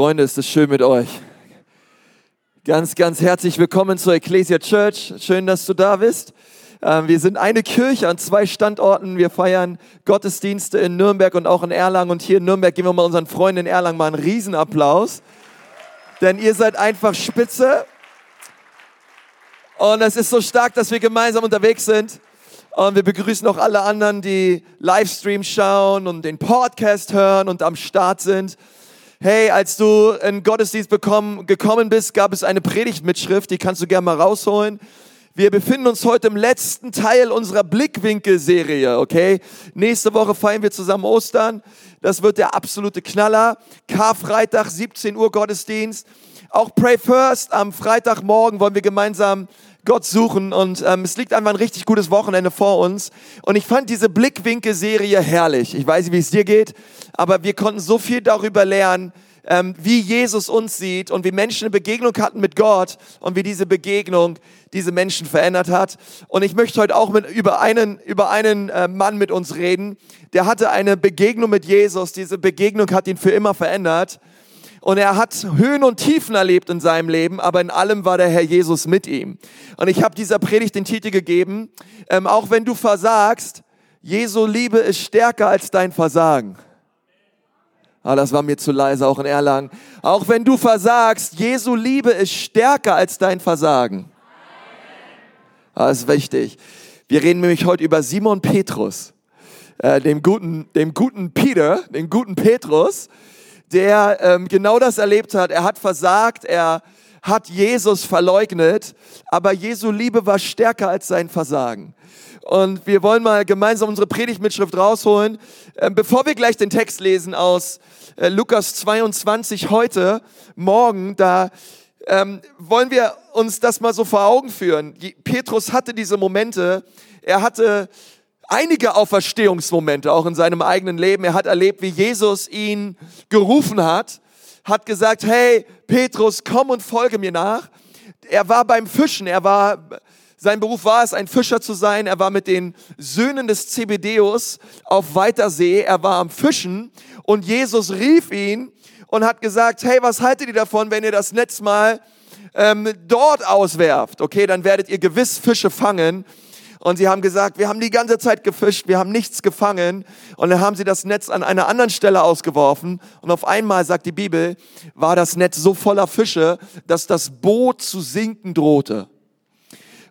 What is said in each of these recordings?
Freunde, ist es schön mit euch. Ganz, ganz herzlich willkommen zur Ecclesia Church. Schön, dass du da bist. Ähm, wir sind eine Kirche an zwei Standorten. Wir feiern Gottesdienste in Nürnberg und auch in Erlangen. Und hier in Nürnberg geben wir mal unseren Freunden in Erlangen mal einen Riesenapplaus. Denn ihr seid einfach spitze. Und es ist so stark, dass wir gemeinsam unterwegs sind. Und wir begrüßen auch alle anderen, die Livestream schauen und den Podcast hören und am Start sind. Hey, als du in Gottesdienst bekommen, gekommen bist, gab es eine Predigtmitschrift, die kannst du gerne mal rausholen. Wir befinden uns heute im letzten Teil unserer Blickwinkel-Serie, okay? Nächste Woche feiern wir zusammen Ostern. Das wird der absolute Knaller. Karfreitag, 17 Uhr Gottesdienst. Auch Pray First am Freitagmorgen wollen wir gemeinsam Gott suchen und ähm, es liegt einfach ein richtig gutes Wochenende vor uns. Und ich fand diese Blickwinkel-Serie herrlich. Ich weiß nicht, wie es dir geht, aber wir konnten so viel darüber lernen, ähm, wie Jesus uns sieht und wie Menschen eine Begegnung hatten mit Gott und wie diese Begegnung diese Menschen verändert hat. Und ich möchte heute auch mit, über einen, über einen äh, Mann mit uns reden, der hatte eine Begegnung mit Jesus. Diese Begegnung hat ihn für immer verändert. Und er hat Höhen und Tiefen erlebt in seinem Leben, aber in allem war der Herr Jesus mit ihm. Und ich habe dieser Predigt den Titel gegeben, ähm, auch wenn du versagst, Jesu Liebe ist stärker als dein Versagen. Ah, das war mir zu leise, auch in Erlangen. Auch wenn du versagst, Jesu Liebe ist stärker als dein Versagen. Ah, das ist wichtig. Wir reden nämlich heute über Simon Petrus, äh, dem guten, dem guten Peter, dem guten Petrus der ähm, genau das erlebt hat. Er hat versagt, er hat Jesus verleugnet, aber Jesu Liebe war stärker als sein Versagen. Und wir wollen mal gemeinsam unsere Predigtmitschrift rausholen. Ähm, bevor wir gleich den Text lesen aus äh, Lukas 22 heute, morgen, da ähm, wollen wir uns das mal so vor Augen führen. Petrus hatte diese Momente, er hatte einige Auferstehungsmomente auch in seinem eigenen Leben. Er hat erlebt, wie Jesus ihn gerufen hat, hat gesagt, hey Petrus, komm und folge mir nach. Er war beim Fischen, er war, sein Beruf war es, ein Fischer zu sein. Er war mit den Söhnen des Zebedeus auf weiter See. Er war am Fischen und Jesus rief ihn und hat gesagt, hey, was haltet ihr davon, wenn ihr das Netz mal ähm, dort auswerft? Okay, dann werdet ihr gewiss Fische fangen. Und sie haben gesagt, wir haben die ganze Zeit gefischt, wir haben nichts gefangen. Und dann haben sie das Netz an einer anderen Stelle ausgeworfen. Und auf einmal, sagt die Bibel, war das Netz so voller Fische, dass das Boot zu sinken drohte.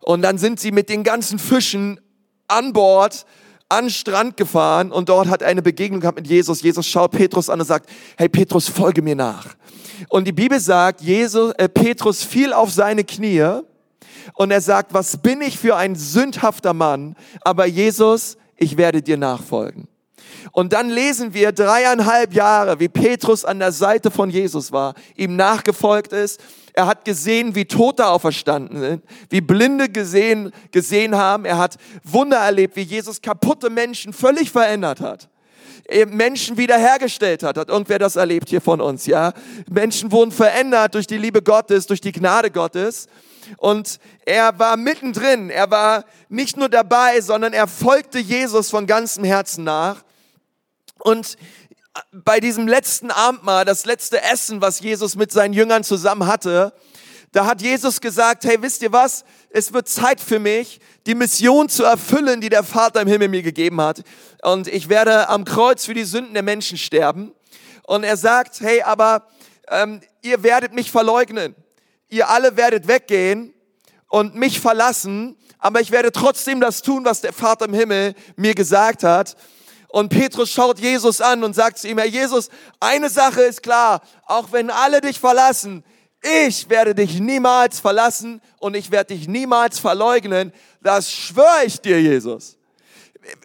Und dann sind sie mit den ganzen Fischen an Bord an Strand gefahren und dort hat eine Begegnung gehabt mit Jesus. Jesus schaut Petrus an und sagt, hey Petrus, folge mir nach. Und die Bibel sagt, Jesus, äh, Petrus fiel auf seine Knie und er sagt, was bin ich für ein sündhafter Mann, aber Jesus, ich werde dir nachfolgen. Und dann lesen wir dreieinhalb Jahre, wie Petrus an der Seite von Jesus war, ihm nachgefolgt ist. Er hat gesehen, wie Tote auferstanden sind, wie Blinde gesehen, gesehen haben. Er hat Wunder erlebt, wie Jesus kaputte Menschen völlig verändert hat. Menschen wiederhergestellt hat. Hat irgendwer das erlebt hier von uns, ja? Menschen wurden verändert durch die Liebe Gottes, durch die Gnade Gottes. Und er war mittendrin. Er war nicht nur dabei, sondern er folgte Jesus von ganzem Herzen nach. Und bei diesem letzten Abendmahl, das letzte Essen, was Jesus mit seinen Jüngern zusammen hatte, da hat Jesus gesagt, hey, wisst ihr was? Es wird Zeit für mich, die Mission zu erfüllen, die der Vater im Himmel mir gegeben hat. Und ich werde am Kreuz für die Sünden der Menschen sterben. Und er sagt, hey, aber ähm, ihr werdet mich verleugnen ihr alle werdet weggehen und mich verlassen, aber ich werde trotzdem das tun, was der Vater im Himmel mir gesagt hat. Und Petrus schaut Jesus an und sagt zu ihm, Herr Jesus, eine Sache ist klar, auch wenn alle dich verlassen, ich werde dich niemals verlassen und ich werde dich niemals verleugnen. Das schwöre ich dir, Jesus.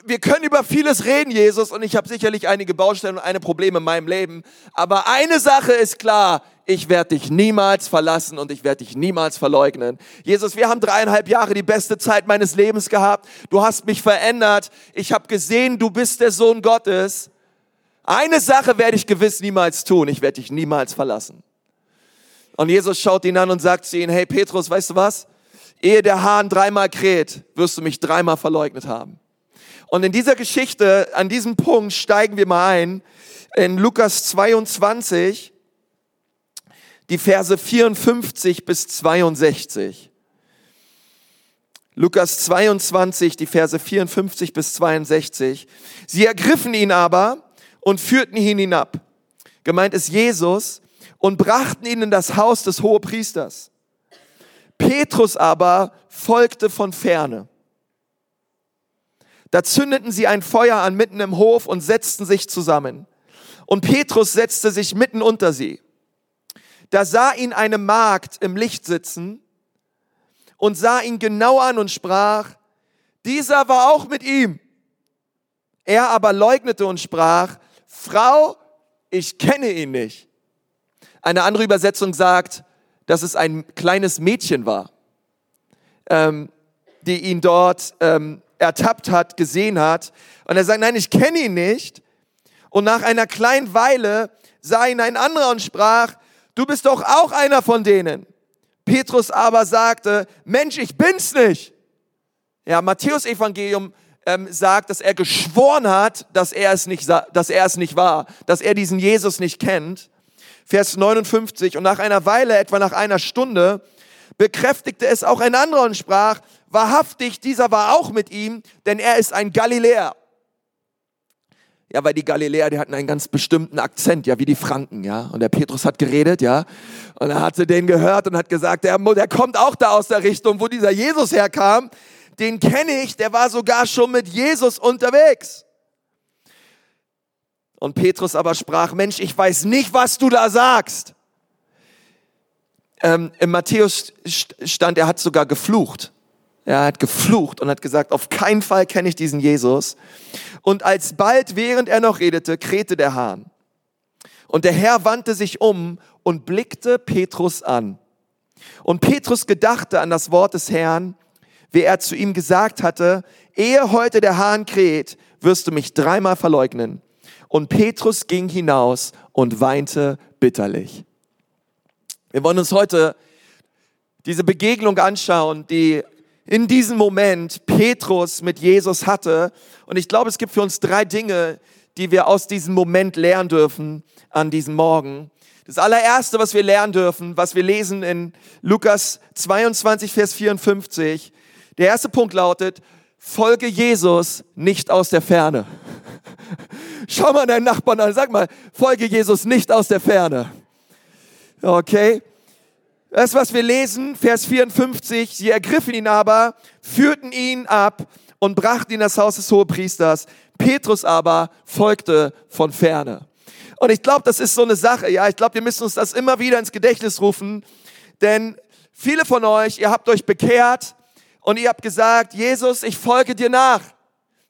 Wir können über vieles reden, Jesus, und ich habe sicherlich einige Baustellen und eine Probleme in meinem Leben. Aber eine Sache ist klar, ich werde dich niemals verlassen und ich werde dich niemals verleugnen. Jesus, wir haben dreieinhalb Jahre die beste Zeit meines Lebens gehabt. Du hast mich verändert. Ich habe gesehen, du bist der Sohn Gottes. Eine Sache werde ich gewiss niemals tun. Ich werde dich niemals verlassen. Und Jesus schaut ihn an und sagt zu ihm, hey Petrus, weißt du was? Ehe der Hahn dreimal kräht, wirst du mich dreimal verleugnet haben. Und in dieser Geschichte, an diesem Punkt steigen wir mal ein, in Lukas 22, die Verse 54 bis 62. Lukas 22, die Verse 54 bis 62. Sie ergriffen ihn aber und führten ihn hinab. Gemeint ist Jesus und brachten ihn in das Haus des Hohepriesters. Petrus aber folgte von ferne. Da zündeten sie ein Feuer an mitten im Hof und setzten sich zusammen. Und Petrus setzte sich mitten unter sie. Da sah ihn eine Magd im Licht sitzen und sah ihn genau an und sprach, dieser war auch mit ihm. Er aber leugnete und sprach, Frau, ich kenne ihn nicht. Eine andere Übersetzung sagt, dass es ein kleines Mädchen war, ähm, die ihn dort ähm, ertappt hat, gesehen hat. Und er sagt, nein, ich kenne ihn nicht. Und nach einer kleinen Weile sah ihn ein anderer und sprach, du bist doch auch einer von denen. Petrus aber sagte, Mensch, ich bin's nicht. Ja, Matthäus Evangelium ähm, sagt, dass er geschworen hat, dass er, es nicht, dass er es nicht war, dass er diesen Jesus nicht kennt. Vers 59, und nach einer Weile, etwa nach einer Stunde, bekräftigte es auch ein anderer und sprach, wahrhaftig, dieser war auch mit ihm, denn er ist ein Galiläer. Ja, weil die Galiläer, die hatten einen ganz bestimmten Akzent, ja, wie die Franken, ja. Und der Petrus hat geredet, ja. Und er hatte den gehört und hat gesagt, der, der kommt auch da aus der Richtung, wo dieser Jesus herkam. Den kenne ich, der war sogar schon mit Jesus unterwegs. Und Petrus aber sprach, Mensch, ich weiß nicht, was du da sagst. Ähm, Im Matthäus stand, er hat sogar geflucht. Er hat geflucht und hat gesagt, auf keinen Fall kenne ich diesen Jesus. Und alsbald, während er noch redete, krähte der Hahn. Und der Herr wandte sich um und blickte Petrus an. Und Petrus gedachte an das Wort des Herrn, wie er zu ihm gesagt hatte, ehe heute der Hahn kräht, wirst du mich dreimal verleugnen. Und Petrus ging hinaus und weinte bitterlich. Wir wollen uns heute diese Begegnung anschauen, die in diesem Moment Petrus mit Jesus hatte. Und ich glaube, es gibt für uns drei Dinge, die wir aus diesem Moment lernen dürfen an diesem Morgen. Das allererste, was wir lernen dürfen, was wir lesen in Lukas 22, Vers 54, der erste Punkt lautet, folge Jesus nicht aus der Ferne. Schau mal deinen Nachbarn an, sag mal, folge Jesus nicht aus der Ferne. Okay? Das, was wir lesen, Vers 54, sie ergriffen ihn aber, führten ihn ab und brachten ihn in das Haus des Hohepriesters. Petrus aber folgte von ferne. Und ich glaube, das ist so eine Sache, ja, ich glaube, wir müssen uns das immer wieder ins Gedächtnis rufen, denn viele von euch, ihr habt euch bekehrt und ihr habt gesagt, Jesus, ich folge dir nach.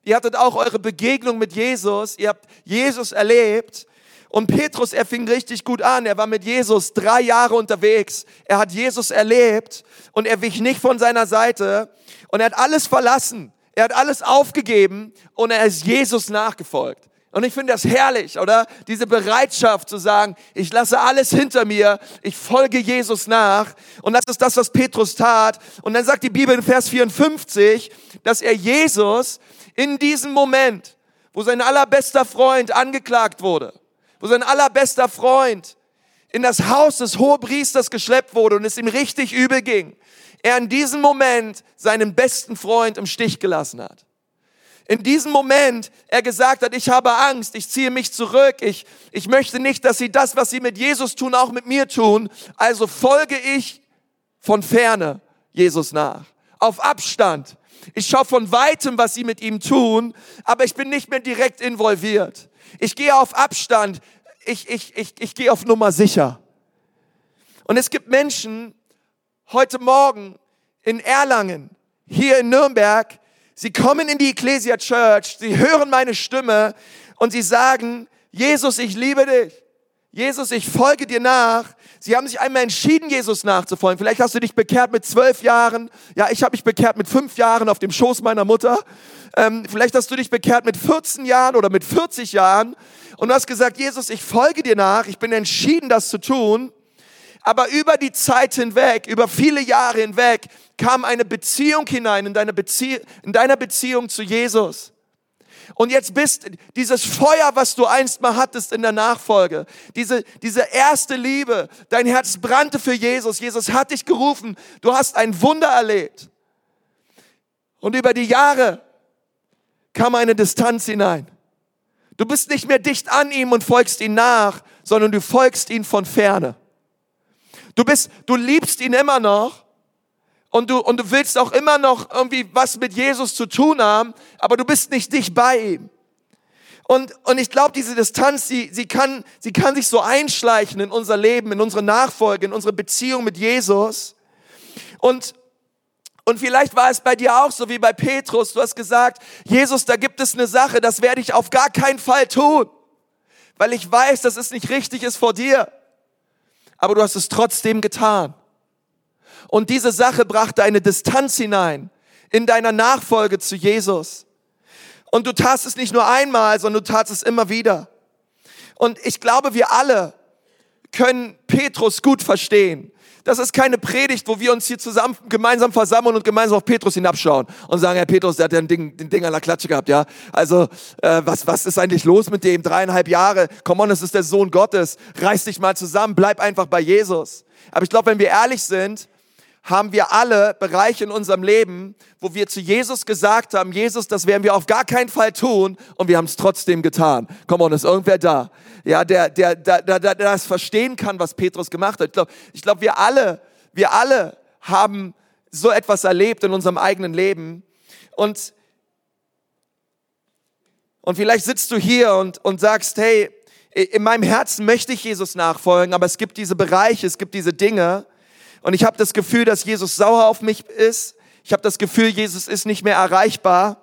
Ihr hattet auch eure Begegnung mit Jesus, ihr habt Jesus erlebt und Petrus, er fing richtig gut an. Er war mit Jesus drei Jahre unterwegs. Er hat Jesus erlebt und er wich nicht von seiner Seite. Und er hat alles verlassen. Er hat alles aufgegeben und er ist Jesus nachgefolgt. Und ich finde das herrlich, oder? Diese Bereitschaft zu sagen, ich lasse alles hinter mir, ich folge Jesus nach. Und das ist das, was Petrus tat. Und dann sagt die Bibel in Vers 54, dass er Jesus in diesem Moment, wo sein allerbester Freund angeklagt wurde, wo sein allerbester Freund in das Haus des Hohepriesters geschleppt wurde und es ihm richtig übel ging, er in diesem Moment seinen besten Freund im Stich gelassen hat. In diesem Moment er gesagt hat, ich habe Angst, ich ziehe mich zurück, ich, ich möchte nicht, dass sie das, was sie mit Jesus tun, auch mit mir tun. Also folge ich von ferne Jesus nach. Auf Abstand. Ich schaue von weitem, was sie mit ihm tun, aber ich bin nicht mehr direkt involviert. Ich gehe auf Abstand ich, ich, ich, ich gehe auf Nummer sicher. Und es gibt Menschen heute Morgen in Erlangen, hier in Nürnberg, sie kommen in die Ecclesia Church, sie hören meine Stimme und sie sagen, Jesus, ich liebe dich. Jesus, ich folge dir nach. Sie haben sich einmal entschieden, Jesus nachzufolgen. Vielleicht hast du dich bekehrt mit zwölf Jahren. Ja, ich habe mich bekehrt mit fünf Jahren auf dem Schoß meiner Mutter. Ähm, vielleicht hast du dich bekehrt mit 14 Jahren oder mit 40 Jahren und hast gesagt, Jesus, ich folge dir nach, ich bin entschieden, das zu tun. Aber über die Zeit hinweg, über viele Jahre hinweg, kam eine Beziehung hinein in, deine Bezie in deiner Beziehung zu Jesus. Und jetzt bist dieses Feuer, was du einst mal hattest in der Nachfolge, diese, diese erste Liebe, dein Herz brannte für Jesus. Jesus hat dich gerufen. Du hast ein Wunder erlebt. Und über die Jahre kam eine Distanz hinein. Du bist nicht mehr dicht an ihm und folgst ihm nach, sondern du folgst ihm von ferne. Du bist, du liebst ihn immer noch und du, und du willst auch immer noch irgendwie was mit Jesus zu tun haben, aber du bist nicht dicht bei ihm. Und, und ich glaube, diese Distanz, sie, sie, kann, sie kann sich so einschleichen in unser Leben, in unsere Nachfolge, in unsere Beziehung mit Jesus. Und, und vielleicht war es bei dir auch so wie bei Petrus. Du hast gesagt, Jesus, da gibt es eine Sache, das werde ich auf gar keinen Fall tun, weil ich weiß, dass es nicht richtig ist vor dir aber du hast es trotzdem getan. Und diese Sache brachte eine Distanz hinein in deiner Nachfolge zu Jesus. Und du tatst es nicht nur einmal, sondern du tatst es immer wieder. Und ich glaube, wir alle können Petrus gut verstehen. Das ist keine Predigt, wo wir uns hier zusammen gemeinsam versammeln und gemeinsam auf Petrus hinabschauen und sagen, Herr Petrus, der hat ja ein Ding, den Ding an der Klatsche gehabt, ja. Also, äh, was, was ist eigentlich los mit dem? Dreieinhalb Jahre, komm on, es ist der Sohn Gottes. Reiß dich mal zusammen, bleib einfach bei Jesus. Aber ich glaube, wenn wir ehrlich sind, haben wir alle Bereiche in unserem Leben, wo wir zu Jesus gesagt haben, Jesus, das werden wir auf gar keinen Fall tun und wir haben es trotzdem getan. Komm on, ist irgendwer da? Ja, der, der, der, der, der das verstehen kann, was Petrus gemacht hat. Ich glaube, ich glaub, wir alle, wir alle haben so etwas erlebt in unserem eigenen Leben und und vielleicht sitzt du hier und, und sagst, hey, in meinem Herzen möchte ich Jesus nachfolgen, aber es gibt diese Bereiche, es gibt diese Dinge, und ich habe das Gefühl, dass Jesus sauer auf mich ist. Ich habe das Gefühl, Jesus ist nicht mehr erreichbar.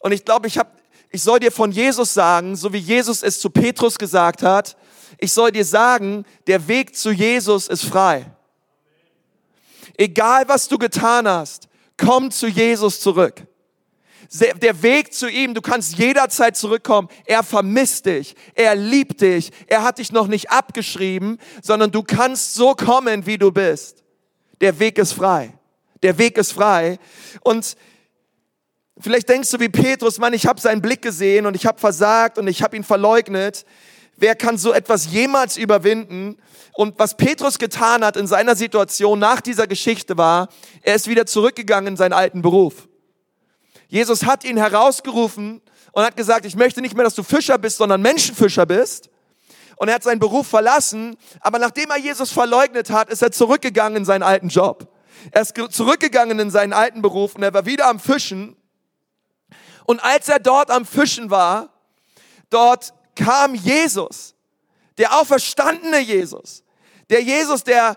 Und ich glaube, ich, hab, ich soll dir von Jesus sagen, so wie Jesus es zu Petrus gesagt hat, ich soll dir sagen, der Weg zu Jesus ist frei. Egal was du getan hast, komm zu Jesus zurück. Der Weg zu ihm, du kannst jederzeit zurückkommen. Er vermisst dich. Er liebt dich. Er hat dich noch nicht abgeschrieben, sondern du kannst so kommen, wie du bist. Der Weg ist frei. Der Weg ist frei. Und vielleicht denkst du wie Petrus, Mann, ich habe seinen Blick gesehen und ich habe versagt und ich habe ihn verleugnet. Wer kann so etwas jemals überwinden? Und was Petrus getan hat in seiner Situation nach dieser Geschichte war, er ist wieder zurückgegangen in seinen alten Beruf. Jesus hat ihn herausgerufen und hat gesagt, ich möchte nicht mehr, dass du Fischer bist, sondern Menschenfischer bist und er hat seinen Beruf verlassen, aber nachdem er Jesus verleugnet hat, ist er zurückgegangen in seinen alten Job. Er ist zurückgegangen in seinen alten Beruf und er war wieder am Fischen. Und als er dort am Fischen war, dort kam Jesus, der auferstandene Jesus, der Jesus, der,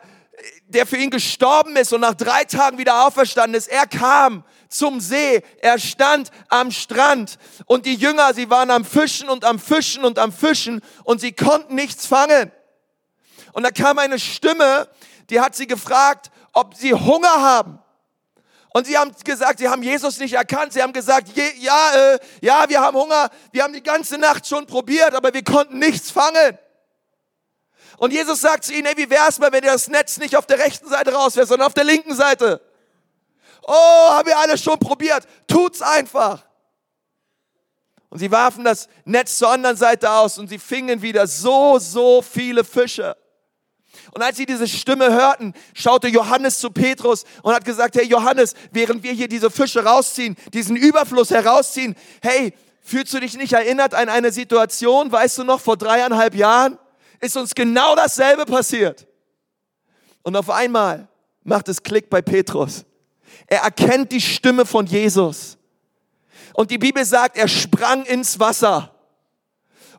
der für ihn gestorben ist und nach drei Tagen wieder auferstanden ist. Er kam zum See. Er stand am Strand und die Jünger, sie waren am Fischen und am Fischen und am Fischen und sie konnten nichts fangen. Und da kam eine Stimme, die hat sie gefragt, ob sie Hunger haben. Und sie haben gesagt, sie haben Jesus nicht erkannt. Sie haben gesagt, ja, äh, ja, wir haben Hunger. Wir haben die ganze Nacht schon probiert, aber wir konnten nichts fangen. Und Jesus sagt zu ihnen, ey, wie wär's mal, wenn ihr das Netz nicht auf der rechten Seite rauswärst, sondern auf der linken Seite? Oh, haben wir alles schon probiert. Tut's einfach. Und sie warfen das Netz zur anderen Seite aus und sie fingen wieder so, so viele Fische. Und als sie diese Stimme hörten, schaute Johannes zu Petrus und hat gesagt, hey Johannes, während wir hier diese Fische rausziehen, diesen Überfluss herausziehen, hey, fühlst du dich nicht erinnert an eine Situation, weißt du noch, vor dreieinhalb Jahren ist uns genau dasselbe passiert. Und auf einmal macht es Klick bei Petrus. Er erkennt die Stimme von Jesus. Und die Bibel sagt, er sprang ins Wasser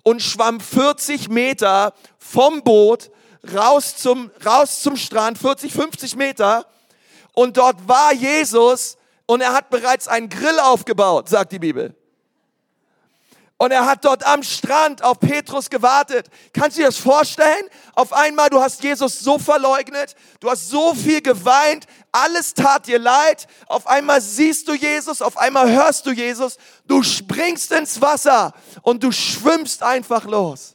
und schwamm 40 Meter vom Boot raus zum, raus zum Strand, 40, 50 Meter. Und dort war Jesus und er hat bereits einen Grill aufgebaut, sagt die Bibel. Und er hat dort am Strand auf Petrus gewartet. Kannst du dir das vorstellen? Auf einmal, du hast Jesus so verleugnet, du hast so viel geweint, alles tat dir leid. Auf einmal siehst du Jesus, auf einmal hörst du Jesus, du springst ins Wasser und du schwimmst einfach los.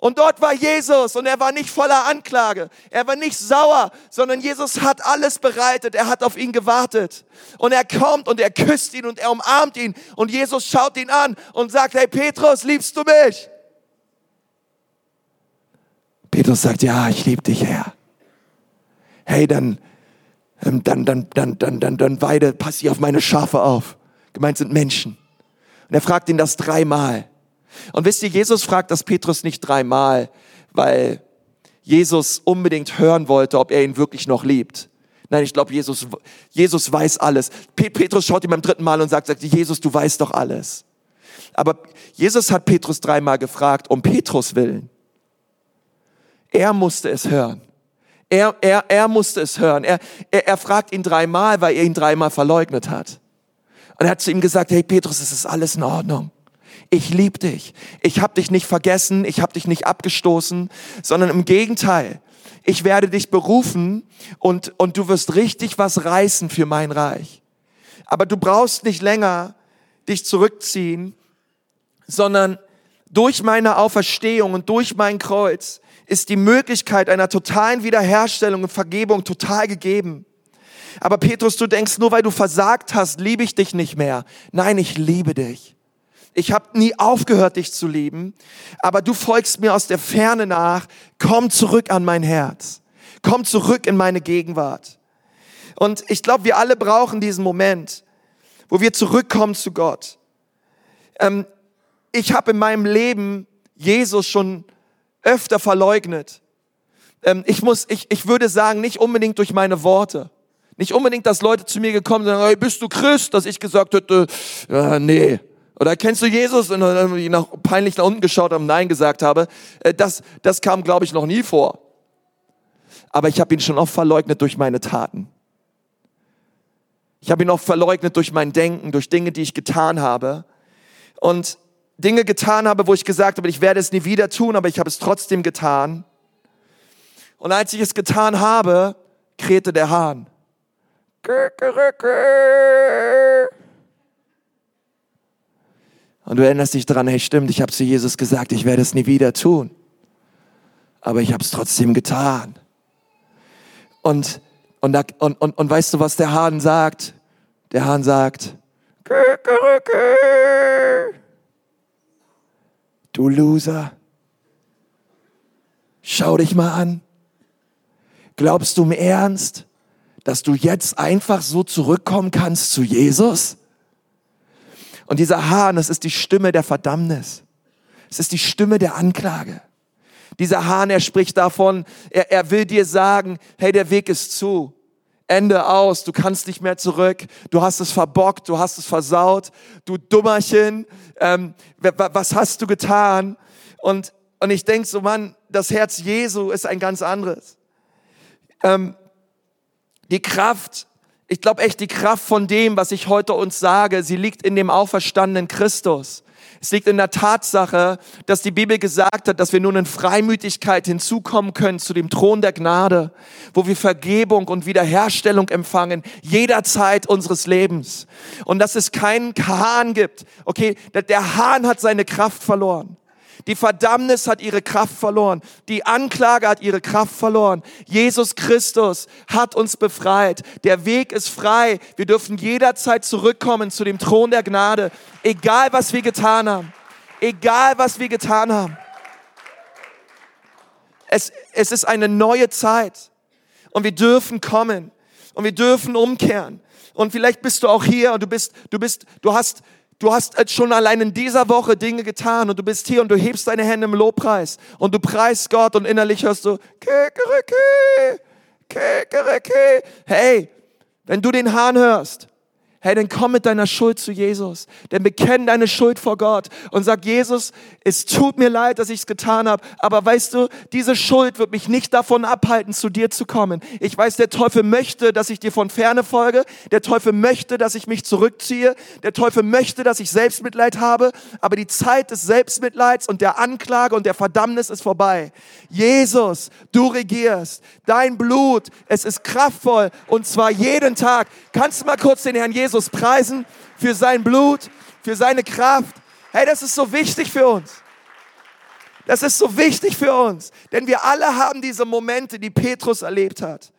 Und dort war Jesus und er war nicht voller Anklage. Er war nicht sauer, sondern Jesus hat alles bereitet. Er hat auf ihn gewartet. Und er kommt und er küsst ihn und er umarmt ihn. Und Jesus schaut ihn an und sagt, hey Petrus, liebst du mich? Petrus sagt, ja, ich liebe dich, Herr. Hey, dann, dann, dann, dann, dann, dann, dann weide, pass ich auf meine Schafe auf. Gemeint sind Menschen. Und er fragt ihn das dreimal. Und wisst ihr, Jesus fragt das Petrus nicht dreimal, weil Jesus unbedingt hören wollte, ob er ihn wirklich noch liebt. Nein, ich glaube, Jesus, Jesus weiß alles. Petrus schaut ihm beim dritten Mal und sagt, sagt, Jesus, du weißt doch alles. Aber Jesus hat Petrus dreimal gefragt, um Petrus willen. Er musste es hören. Er, er, er musste es hören. Er, er, er fragt ihn dreimal, weil er ihn dreimal verleugnet hat. Und er hat zu ihm gesagt, hey Petrus, es ist alles in Ordnung ich liebe dich. Ich habe dich nicht vergessen, ich habe dich nicht abgestoßen, sondern im Gegenteil. Ich werde dich berufen und, und du wirst richtig was reißen für mein Reich. Aber du brauchst nicht länger dich zurückziehen, sondern durch meine Auferstehung und durch mein Kreuz ist die Möglichkeit einer totalen Wiederherstellung und Vergebung total gegeben. Aber Petrus, du denkst, nur weil du versagt hast, liebe ich dich nicht mehr. Nein, ich liebe dich. Ich habe nie aufgehört, dich zu lieben, aber du folgst mir aus der Ferne nach. Komm zurück an mein Herz. Komm zurück in meine Gegenwart. Und ich glaube, wir alle brauchen diesen Moment, wo wir zurückkommen zu Gott. Ähm, ich habe in meinem Leben Jesus schon öfter verleugnet. Ähm, ich muss, ich, ich würde sagen, nicht unbedingt durch meine Worte. Nicht unbedingt, dass Leute zu mir gekommen sind, hey, bist du Christ? Dass ich gesagt hätte, äh, nee, oder kennst du Jesus? Und dann ich nach, peinlich nach unten geschaut habe, Nein gesagt habe. Äh, das, das kam, glaube ich, noch nie vor. Aber ich habe ihn schon oft verleugnet durch meine Taten. Ich habe ihn oft verleugnet durch mein Denken, durch Dinge, die ich getan habe. Und Dinge getan habe, wo ich gesagt habe, ich werde es nie wieder tun, aber ich habe es trotzdem getan. Und als ich es getan habe, krähte der Hahn. Und du erinnerst dich daran, hey stimmt, ich habe zu Jesus gesagt, ich werde es nie wieder tun. Aber ich habe es trotzdem getan. Und, und, und, und, und weißt du, was der Hahn sagt? Der Hahn sagt, du Loser, schau dich mal an. Glaubst du im Ernst, dass du jetzt einfach so zurückkommen kannst zu Jesus? Und dieser Hahn, das ist die Stimme der Verdammnis. Es ist die Stimme der Anklage. Dieser Hahn, er spricht davon, er, er will dir sagen, hey, der Weg ist zu. Ende aus, du kannst nicht mehr zurück, du hast es verbockt, du hast es versaut, du Dummerchen, ähm, was hast du getan? Und, und ich denk so, Mann, das Herz Jesu ist ein ganz anderes. Ähm, die Kraft ich glaube echt, die Kraft von dem, was ich heute uns sage, sie liegt in dem auferstandenen Christus. Es liegt in der Tatsache, dass die Bibel gesagt hat, dass wir nun in Freimütigkeit hinzukommen können zu dem Thron der Gnade, wo wir Vergebung und Wiederherstellung empfangen, jederzeit unseres Lebens. Und dass es keinen Hahn gibt. Okay, der Hahn hat seine Kraft verloren. Die Verdammnis hat ihre Kraft verloren. Die Anklage hat ihre Kraft verloren. Jesus Christus hat uns befreit. Der Weg ist frei. Wir dürfen jederzeit zurückkommen zu dem Thron der Gnade. Egal was wir getan haben. Egal was wir getan haben. Es, es ist eine neue Zeit. Und wir dürfen kommen. Und wir dürfen umkehren. Und vielleicht bist du auch hier und du bist, du bist, du hast, Du hast schon allein in dieser Woche Dinge getan und du bist hier und du hebst deine Hände im Lobpreis und du preist Gott und innerlich hörst du, Kekereke, Kekereke. Hey, wenn du den Hahn hörst, Hey, dann komm mit deiner Schuld zu Jesus. Denn bekenn deine Schuld vor Gott und sag, Jesus, es tut mir leid, dass ich es getan habe. Aber weißt du, diese Schuld wird mich nicht davon abhalten, zu dir zu kommen. Ich weiß, der Teufel möchte, dass ich dir von ferne folge. Der Teufel möchte, dass ich mich zurückziehe. Der Teufel möchte, dass ich Selbstmitleid habe. Aber die Zeit des Selbstmitleids und der Anklage und der Verdammnis ist vorbei. Jesus, du regierst. Dein Blut, es ist kraftvoll und zwar jeden Tag. Kannst du mal kurz den Herrn Jesus Jesus preisen für sein Blut, für seine Kraft. Hey, das ist so wichtig für uns. Das ist so wichtig für uns, denn wir alle haben diese Momente, die Petrus erlebt hat.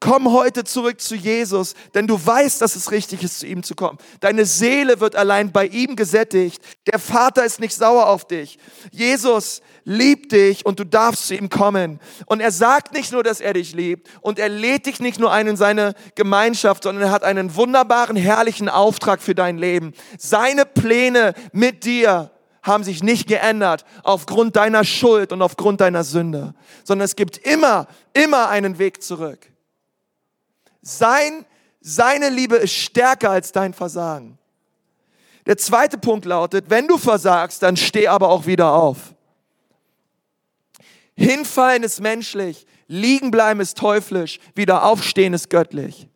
Komm heute zurück zu Jesus, denn du weißt, dass es richtig ist, zu ihm zu kommen. Deine Seele wird allein bei ihm gesättigt. Der Vater ist nicht sauer auf dich. Jesus liebt dich und du darfst zu ihm kommen. Und er sagt nicht nur, dass er dich liebt und er lädt dich nicht nur ein in seine Gemeinschaft, sondern er hat einen wunderbaren, herrlichen Auftrag für dein Leben. Seine Pläne mit dir haben sich nicht geändert aufgrund deiner Schuld und aufgrund deiner Sünde, sondern es gibt immer, immer einen Weg zurück. Sein, seine Liebe ist stärker als dein Versagen. Der zweite Punkt lautet, wenn du versagst, dann steh aber auch wieder auf. Hinfallen ist menschlich, liegen bleiben ist teuflisch, wieder aufstehen ist göttlich.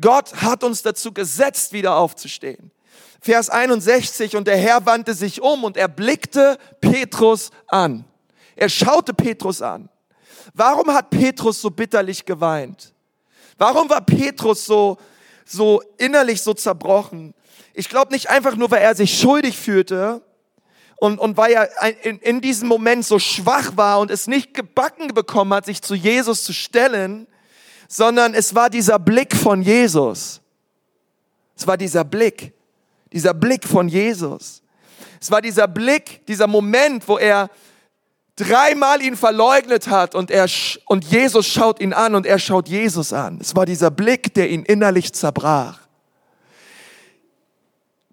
Gott hat uns dazu gesetzt, wieder aufzustehen. Vers 61, und der Herr wandte sich um und er blickte Petrus an. Er schaute Petrus an. Warum hat Petrus so bitterlich geweint? Warum war Petrus so, so innerlich so zerbrochen? Ich glaube nicht einfach nur, weil er sich schuldig fühlte, und, und weil er in, in diesem Moment so schwach war und es nicht gebacken bekommen hat, sich zu Jesus zu stellen, sondern es war dieser Blick von Jesus. Es war dieser Blick, dieser Blick von Jesus. Es war dieser Blick, dieser Moment, wo er dreimal ihn verleugnet hat und er, und Jesus schaut ihn an und er schaut Jesus an. Es war dieser Blick, der ihn innerlich zerbrach.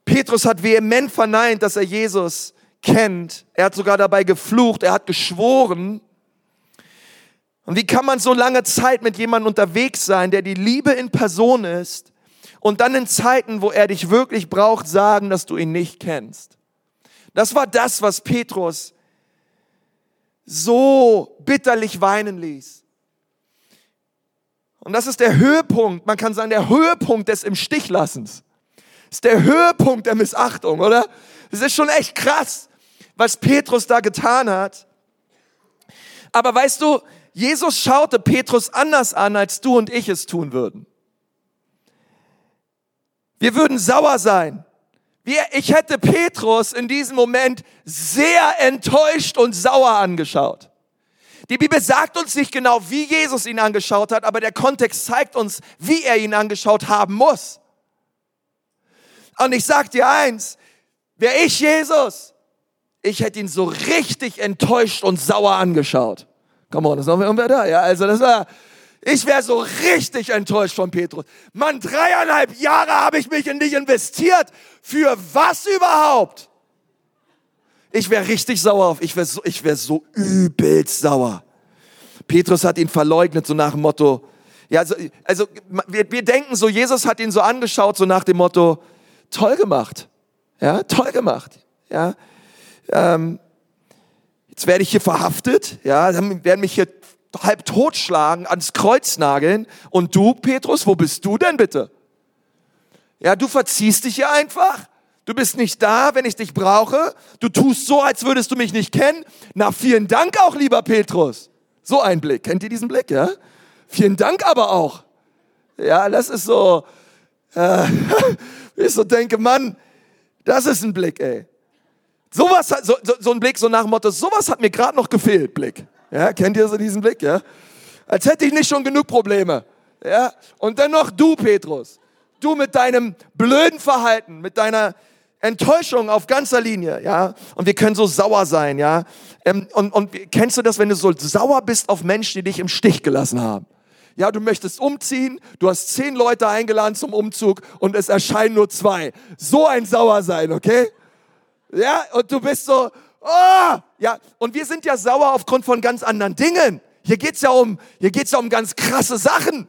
Petrus hat vehement verneint, dass er Jesus kennt. Er hat sogar dabei geflucht, er hat geschworen. Und wie kann man so lange Zeit mit jemandem unterwegs sein, der die Liebe in Person ist und dann in Zeiten, wo er dich wirklich braucht, sagen, dass du ihn nicht kennst? Das war das, was Petrus so bitterlich weinen ließ. Und das ist der Höhepunkt, man kann sagen, der Höhepunkt des Im Stichlassens. Das ist der Höhepunkt der Missachtung, oder? Das ist schon echt krass was Petrus da getan hat. Aber weißt du, Jesus schaute Petrus anders an, als du und ich es tun würden. Wir würden sauer sein. Wir, ich hätte Petrus in diesem Moment sehr enttäuscht und sauer angeschaut. Die Bibel sagt uns nicht genau, wie Jesus ihn angeschaut hat, aber der Kontext zeigt uns, wie er ihn angeschaut haben muss. Und ich sag dir eins, wäre ich Jesus, ich hätte ihn so richtig enttäuscht und sauer angeschaut. Come on, ist noch irgendwer da? Ja, also das war, ich wäre so richtig enttäuscht von Petrus. Mann, dreieinhalb Jahre habe ich mich in dich investiert. Für was überhaupt? Ich wäre richtig sauer auf, ich wäre so, ich wäre so übelst sauer. Petrus hat ihn verleugnet, so nach dem Motto, ja, also, also wir, wir denken so, Jesus hat ihn so angeschaut, so nach dem Motto, toll gemacht. Ja, toll gemacht. Ja, ähm, jetzt werde ich hier verhaftet, ja, dann werden mich hier halb totschlagen, ans Kreuz nageln. Und du, Petrus, wo bist du denn bitte? Ja, du verziehst dich hier einfach. Du bist nicht da, wenn ich dich brauche. Du tust so, als würdest du mich nicht kennen. Na, vielen Dank auch, lieber Petrus. So ein Blick. Kennt ihr diesen Blick, ja? Vielen Dank aber auch. Ja, das ist so, äh, ich so denke, Mann, das ist ein Blick, ey. Sowas, so, so, so ein Blick, so nach dem Motto, sowas hat mir gerade noch gefehlt, Blick. Ja, kennt ihr so diesen Blick, ja? Als hätte ich nicht schon genug Probleme. Ja? Und dann noch du, Petrus. Du mit deinem blöden Verhalten, mit deiner Enttäuschung auf ganzer Linie, ja? Und wir können so sauer sein, ja? Ähm, und, und kennst du das, wenn du so sauer bist auf Menschen, die dich im Stich gelassen haben? Ja, du möchtest umziehen, du hast zehn Leute eingeladen zum Umzug und es erscheinen nur zwei. So ein Sauersein, okay? Ja, und du bist so, oh, ja, und wir sind ja sauer aufgrund von ganz anderen Dingen. Hier geht's ja um, hier geht's ja um ganz krasse Sachen.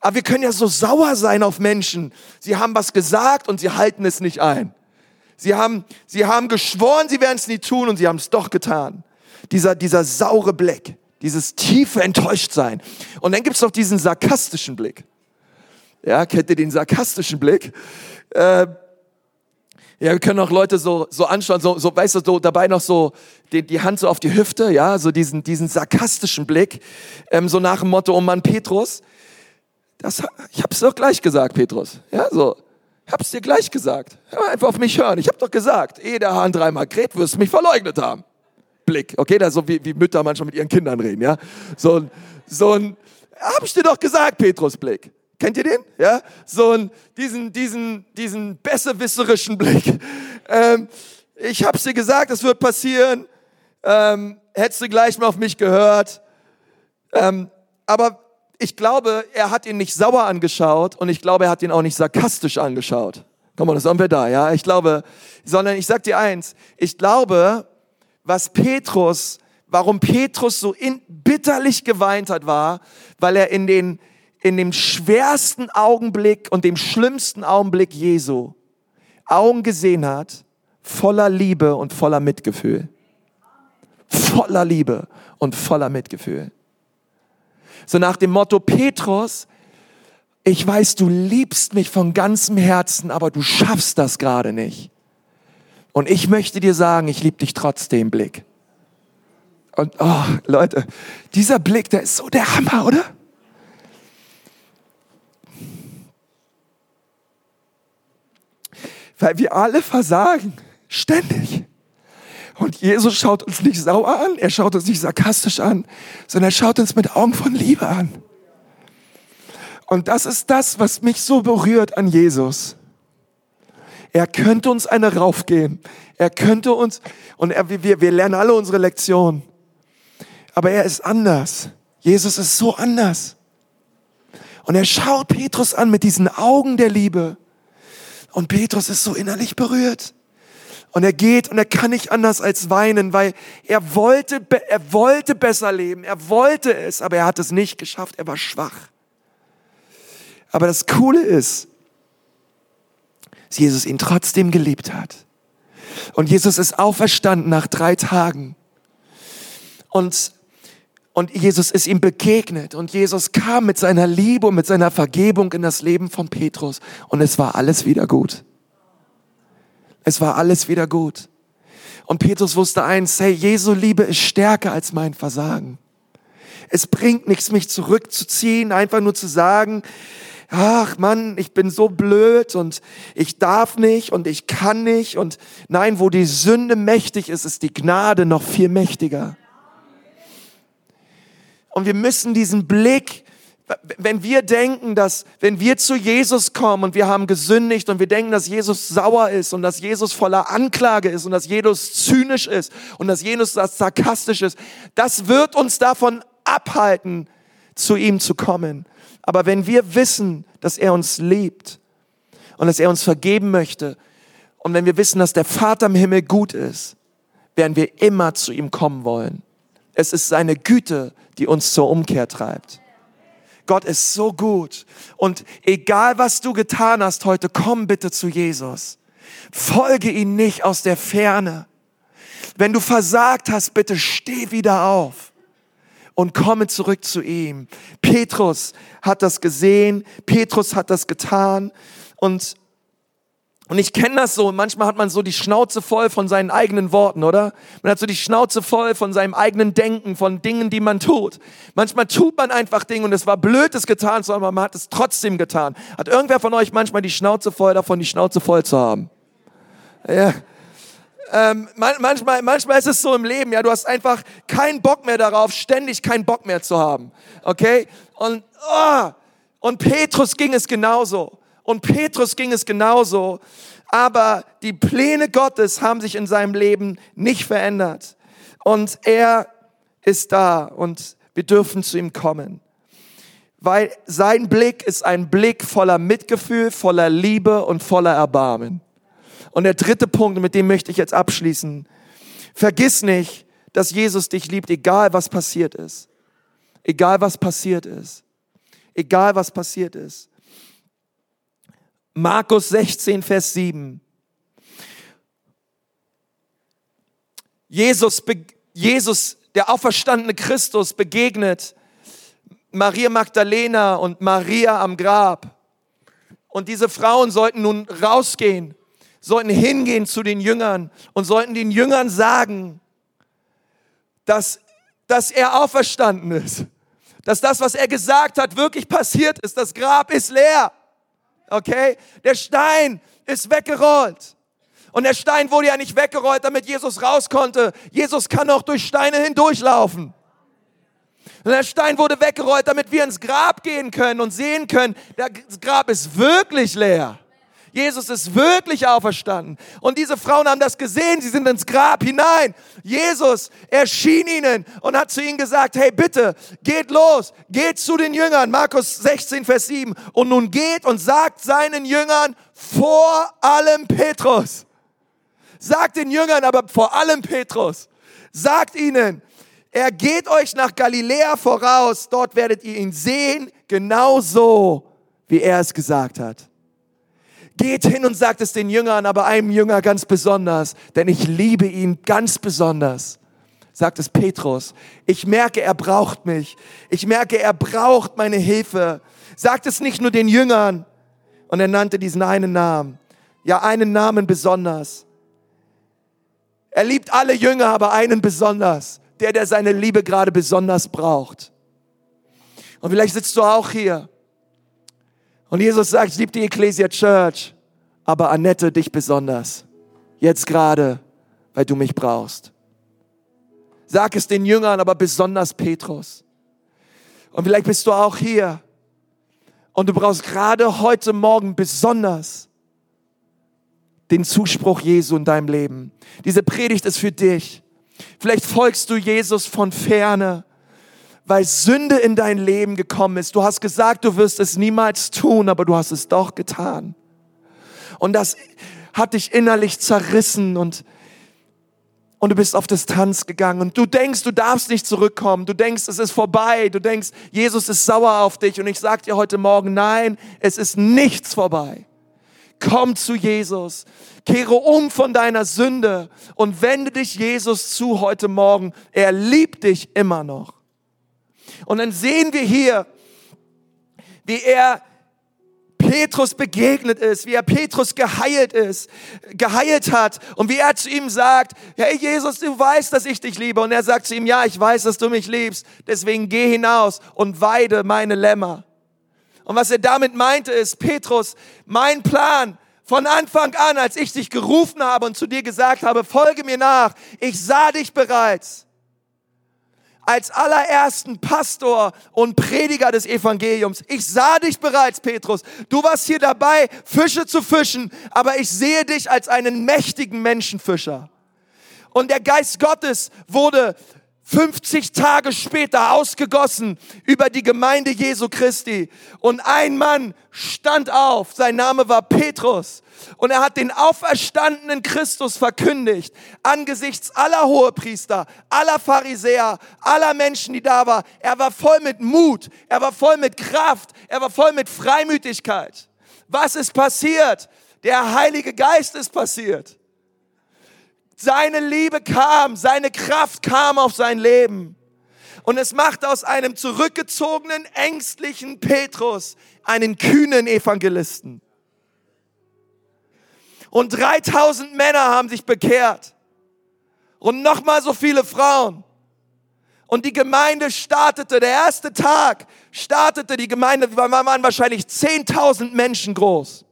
Aber wir können ja so sauer sein auf Menschen. Sie haben was gesagt und sie halten es nicht ein. Sie haben, sie haben geschworen, sie werden es nie tun und sie haben es doch getan. Dieser, dieser saure Blick, dieses tiefe Enttäuschtsein. Und dann gibt's noch diesen sarkastischen Blick. Ja, kennt ihr den sarkastischen Blick? Äh, ja, wir können auch Leute so, so anschauen, so, so, weißt du, so dabei noch so die, die Hand so auf die Hüfte, ja, so diesen, diesen sarkastischen Blick, ähm, so nach dem Motto, oh Mann, Petrus, das, ich hab's doch gleich gesagt, Petrus, ja, so, ich hab's dir gleich gesagt, Hör einfach auf mich hören, ich hab doch gesagt, ehe der Hahn dreimal kräht, wirst du mich verleugnet haben, Blick, okay? Ist so wie, wie Mütter manchmal mit ihren Kindern reden, ja? So ein, so ein, hab ich dir doch gesagt, Petrus Blick. Kennt ihr den? Ja? So ein, diesen, diesen, diesen besserwisserischen Blick. Ähm, ich hab's dir gesagt, es wird passieren. Ähm, hättest du gleich mal auf mich gehört. Ähm, aber ich glaube, er hat ihn nicht sauer angeschaut und ich glaube, er hat ihn auch nicht sarkastisch angeschaut. Komm mal, das sind wir da, ja? Ich glaube, sondern ich sag dir eins, ich glaube, was Petrus, warum Petrus so in, bitterlich geweint hat, war, weil er in den, in dem schwersten Augenblick und dem schlimmsten Augenblick Jesu Augen gesehen hat, voller Liebe und voller Mitgefühl. Voller Liebe und voller Mitgefühl. So nach dem Motto, Petrus, ich weiß, du liebst mich von ganzem Herzen, aber du schaffst das gerade nicht. Und ich möchte dir sagen, ich liebe dich trotzdem, Blick. Und oh, Leute, dieser Blick, der ist so der Hammer, oder? Weil wir alle versagen, ständig. Und Jesus schaut uns nicht sauer an, er schaut uns nicht sarkastisch an, sondern er schaut uns mit Augen von Liebe an. Und das ist das, was mich so berührt an Jesus. Er könnte uns eine raufgehen. Er könnte uns, und er, wir, wir lernen alle unsere Lektionen. Aber er ist anders. Jesus ist so anders. Und er schaut Petrus an mit diesen Augen der Liebe. Und Petrus ist so innerlich berührt. Und er geht und er kann nicht anders als weinen, weil er wollte, er wollte besser leben. Er wollte es, aber er hat es nicht geschafft. Er war schwach. Aber das Coole ist, dass Jesus ihn trotzdem geliebt hat. Und Jesus ist auferstanden nach drei Tagen. Und, und Jesus ist ihm begegnet. Und Jesus kam mit seiner Liebe und mit seiner Vergebung in das Leben von Petrus. Und es war alles wieder gut. Es war alles wieder gut. Und Petrus wusste eins, hey, Jesu Liebe ist stärker als mein Versagen. Es bringt nichts, mich zurückzuziehen, einfach nur zu sagen, ach Mann, ich bin so blöd und ich darf nicht und ich kann nicht und nein, wo die Sünde mächtig ist, ist die Gnade noch viel mächtiger. Und wir müssen diesen Blick, wenn wir denken, dass, wenn wir zu Jesus kommen und wir haben gesündigt und wir denken, dass Jesus sauer ist und dass Jesus voller Anklage ist und dass Jesus zynisch ist und dass Jesus sarkastisch ist, das wird uns davon abhalten, zu ihm zu kommen. Aber wenn wir wissen, dass er uns liebt und dass er uns vergeben möchte und wenn wir wissen, dass der Vater im Himmel gut ist, werden wir immer zu ihm kommen wollen. Es ist seine Güte, die uns zur Umkehr treibt. Gott ist so gut. Und egal was du getan hast heute, komm bitte zu Jesus. Folge ihn nicht aus der Ferne. Wenn du versagt hast, bitte steh wieder auf und komme zurück zu ihm. Petrus hat das gesehen, Petrus hat das getan und und ich kenne das so, manchmal hat man so die Schnauze voll von seinen eigenen Worten, oder? Man hat so die Schnauze voll von seinem eigenen Denken, von Dingen, die man tut. Manchmal tut man einfach Dinge und es war blöd, es getan zu haben, aber man hat es trotzdem getan. Hat irgendwer von euch manchmal die Schnauze voll davon, die Schnauze voll zu haben? Ja, ähm, manchmal, manchmal ist es so im Leben, ja, du hast einfach keinen Bock mehr darauf, ständig keinen Bock mehr zu haben. Okay? Und, oh, und Petrus ging es genauso. Und Petrus ging es genauso. Aber die Pläne Gottes haben sich in seinem Leben nicht verändert. Und er ist da und wir dürfen zu ihm kommen. Weil sein Blick ist ein Blick voller Mitgefühl, voller Liebe und voller Erbarmen. Und der dritte Punkt, mit dem möchte ich jetzt abschließen. Vergiss nicht, dass Jesus dich liebt, egal was passiert ist. Egal was passiert ist. Egal was passiert ist. Markus 16, Vers 7. Jesus, Jesus, der auferstandene Christus, begegnet Maria Magdalena und Maria am Grab. Und diese Frauen sollten nun rausgehen sollten hingehen zu den Jüngern und sollten den Jüngern sagen, dass, dass er auferstanden ist. Dass das, was er gesagt hat, wirklich passiert ist. Das Grab ist leer. Okay? Der Stein ist weggerollt. Und der Stein wurde ja nicht weggerollt, damit Jesus raus konnte. Jesus kann auch durch Steine hindurchlaufen. Und der Stein wurde weggerollt, damit wir ins Grab gehen können und sehen können, das Grab ist wirklich leer. Jesus ist wirklich auferstanden. Und diese Frauen haben das gesehen, sie sind ins Grab hinein. Jesus erschien ihnen und hat zu ihnen gesagt, hey bitte, geht los, geht zu den Jüngern. Markus 16, Vers 7. Und nun geht und sagt seinen Jüngern vor allem Petrus. Sagt den Jüngern aber vor allem Petrus. Sagt ihnen, er geht euch nach Galiläa voraus, dort werdet ihr ihn sehen, genauso wie er es gesagt hat. Geht hin und sagt es den Jüngern, aber einem Jünger ganz besonders, denn ich liebe ihn ganz besonders. Sagt es Petrus. Ich merke, er braucht mich. Ich merke, er braucht meine Hilfe. Sagt es nicht nur den Jüngern. Und er nannte diesen einen Namen. Ja, einen Namen besonders. Er liebt alle Jünger, aber einen besonders. Der, der seine Liebe gerade besonders braucht. Und vielleicht sitzt du auch hier und Jesus sagt, ich liebe die Ecclesia Church, aber Annette dich besonders. Jetzt gerade, weil du mich brauchst. Sag es den Jüngern, aber besonders Petrus. Und vielleicht bist du auch hier und du brauchst gerade heute Morgen besonders den Zuspruch Jesu in deinem Leben. Diese Predigt ist für dich. Vielleicht folgst du Jesus von ferne weil Sünde in dein Leben gekommen ist. Du hast gesagt, du wirst es niemals tun, aber du hast es doch getan. Und das hat dich innerlich zerrissen und, und du bist auf Distanz gegangen und du denkst, du darfst nicht zurückkommen. Du denkst, es ist vorbei. Du denkst, Jesus ist sauer auf dich. Und ich sage dir heute Morgen, nein, es ist nichts vorbei. Komm zu Jesus. Kehre um von deiner Sünde und wende dich Jesus zu heute Morgen. Er liebt dich immer noch. Und dann sehen wir hier, wie er Petrus begegnet ist, wie er Petrus geheilt ist, geheilt hat und wie er zu ihm sagt, hey Jesus, du weißt, dass ich dich liebe. Und er sagt zu ihm, ja, ich weiß, dass du mich liebst. Deswegen geh hinaus und weide meine Lämmer. Und was er damit meinte ist, Petrus, mein Plan von Anfang an, als ich dich gerufen habe und zu dir gesagt habe, folge mir nach, ich sah dich bereits als allerersten Pastor und Prediger des Evangeliums. Ich sah dich bereits, Petrus. Du warst hier dabei, Fische zu fischen, aber ich sehe dich als einen mächtigen Menschenfischer. Und der Geist Gottes wurde 50 Tage später ausgegossen über die Gemeinde Jesu Christi. Und ein Mann stand auf, sein Name war Petrus. Und er hat den auferstandenen Christus verkündigt, angesichts aller Hohepriester, aller Pharisäer, aller Menschen, die da waren. Er war voll mit Mut, er war voll mit Kraft, er war voll mit Freimütigkeit. Was ist passiert? Der Heilige Geist ist passiert. Seine Liebe kam, seine Kraft kam auf sein Leben. Und es macht aus einem zurückgezogenen, ängstlichen Petrus einen kühnen Evangelisten. Und 3000 Männer haben sich bekehrt. Und nochmal so viele Frauen. Und die Gemeinde startete, der erste Tag startete die Gemeinde, waren wahrscheinlich 10.000 Menschen groß.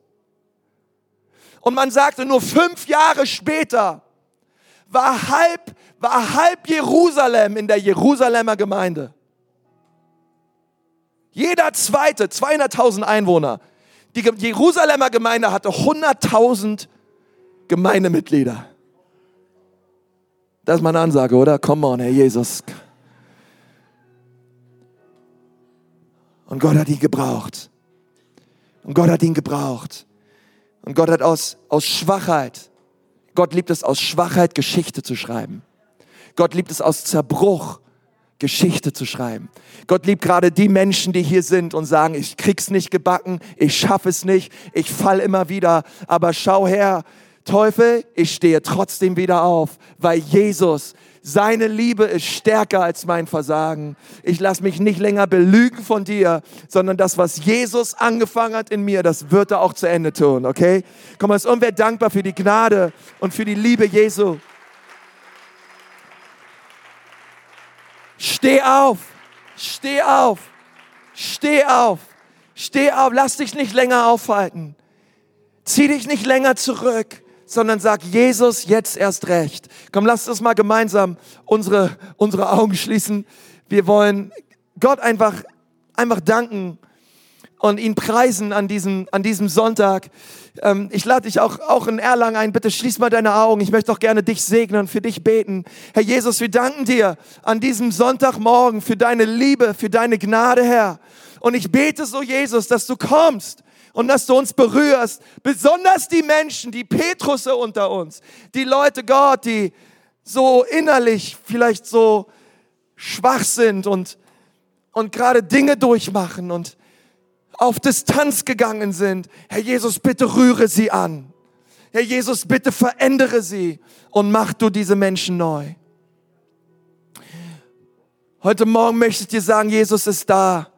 Und man sagte, nur fünf Jahre später war halb, war halb Jerusalem in der Jerusalemer Gemeinde. Jeder zweite, 200.000 Einwohner. Die Jerusalemer Gemeinde hatte 100.000 Gemeindemitglieder. Das ist meine Ansage, oder? Come on, Herr Jesus. Und Gott hat ihn gebraucht. Und Gott hat ihn gebraucht. Und Gott hat aus, aus Schwachheit Gott liebt es aus Schwachheit Geschichte zu schreiben. Gott liebt es aus Zerbruch Geschichte zu schreiben. Gott liebt gerade die Menschen, die hier sind und sagen, ich krieg's nicht gebacken, ich schaffe es nicht, ich fall immer wieder, aber schau her, Teufel, ich stehe trotzdem wieder auf, weil Jesus seine Liebe ist stärker als mein Versagen. Ich lasse mich nicht länger belügen von dir, sondern das, was Jesus angefangen hat in mir, das wird er auch zu Ende tun, okay? Komm, mal, ist unwer dankbar für die Gnade und für die Liebe Jesu. Steh auf, steh auf, steh auf, steh auf, lass dich nicht länger aufhalten. Zieh dich nicht länger zurück. Sondern sag Jesus jetzt erst recht. Komm, lass uns mal gemeinsam unsere, unsere Augen schließen. Wir wollen Gott einfach, einfach danken und ihn preisen an diesem, an diesem Sonntag. Ähm, ich lade dich auch, auch in Erlangen ein. Bitte schließ mal deine Augen. Ich möchte auch gerne dich segnen für dich beten. Herr Jesus, wir danken dir an diesem Sonntagmorgen für deine Liebe, für deine Gnade, Herr. Und ich bete so, Jesus, dass du kommst und dass du uns berührst. Besonders die Menschen, die Petrusse unter uns, die Leute Gott, die so innerlich vielleicht so schwach sind und, und gerade Dinge durchmachen und auf Distanz gegangen sind. Herr Jesus, bitte rühre sie an. Herr Jesus, bitte verändere sie und mach du diese Menschen neu. Heute Morgen möchte ich dir sagen, Jesus ist da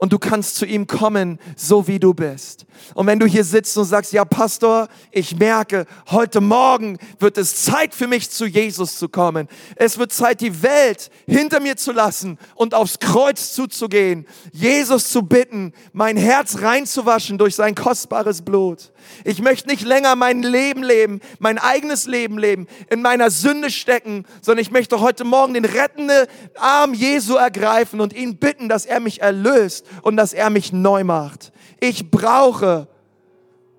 und du kannst zu ihm kommen, so wie du bist. Und wenn du hier sitzt und sagst, ja Pastor, ich merke, heute Morgen wird es Zeit für mich zu Jesus zu kommen. Es wird Zeit, die Welt hinter mir zu lassen und aufs Kreuz zuzugehen. Jesus zu bitten, mein Herz reinzuwaschen durch sein kostbares Blut. Ich möchte nicht länger mein Leben leben, mein eigenes Leben leben, in meiner Sünde stecken, sondern ich möchte heute Morgen den rettenden Arm Jesu ergreifen und ihn bitten, dass er mich erlöst und dass er mich neu macht. Ich brauche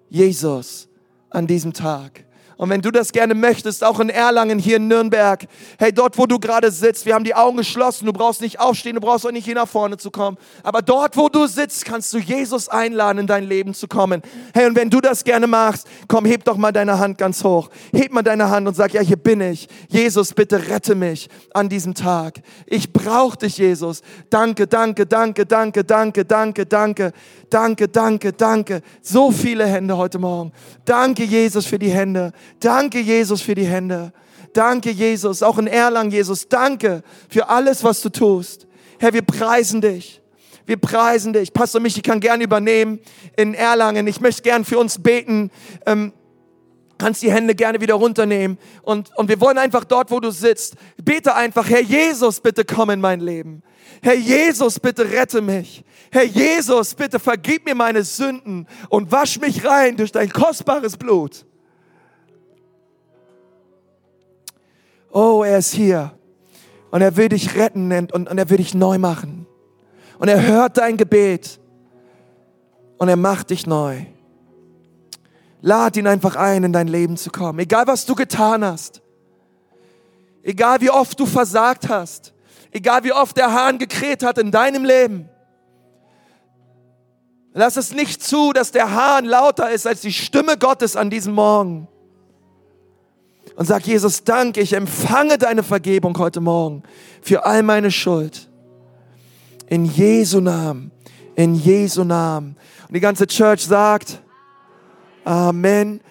Jesus an diesem Tag. Und wenn du das gerne möchtest, auch in Erlangen, hier in Nürnberg, hey, dort, wo du gerade sitzt, wir haben die Augen geschlossen, du brauchst nicht aufstehen, du brauchst auch nicht hier nach vorne zu kommen. Aber dort, wo du sitzt, kannst du Jesus einladen, in dein Leben zu kommen. Hey, und wenn du das gerne machst, komm, heb doch mal deine Hand ganz hoch. Heb mal deine Hand und sag, ja, hier bin ich. Jesus, bitte rette mich an diesem Tag. Ich brauche dich, Jesus. Danke, danke, danke, danke, danke, danke, danke, danke, danke, danke. So viele Hände heute Morgen. Danke, Jesus, für die Hände. Danke, Jesus, für die Hände. Danke, Jesus, auch in Erlangen, Jesus. Danke für alles, was du tust. Herr, wir preisen dich. Wir preisen dich. Pastor Michi kann gern übernehmen in Erlangen. Ich möchte gern für uns beten. Ähm, kannst die Hände gerne wieder runternehmen. Und, und wir wollen einfach dort, wo du sitzt, bete einfach, Herr Jesus, bitte komm in mein Leben. Herr Jesus, bitte rette mich. Herr Jesus, bitte vergib mir meine Sünden und wasch mich rein durch dein kostbares Blut. Oh, er ist hier. Und er will dich retten und, und, er will dich neu machen. Und er hört dein Gebet. Und er macht dich neu. Lad ihn einfach ein, in dein Leben zu kommen. Egal, was du getan hast. Egal, wie oft du versagt hast. Egal, wie oft der Hahn gekräht hat in deinem Leben. Lass es nicht zu, dass der Hahn lauter ist als die Stimme Gottes an diesem Morgen und sag, Jesus, danke, ich empfange deine Vergebung heute Morgen für all meine Schuld. In Jesu Namen, in Jesu Namen. Und die ganze Church sagt, Amen.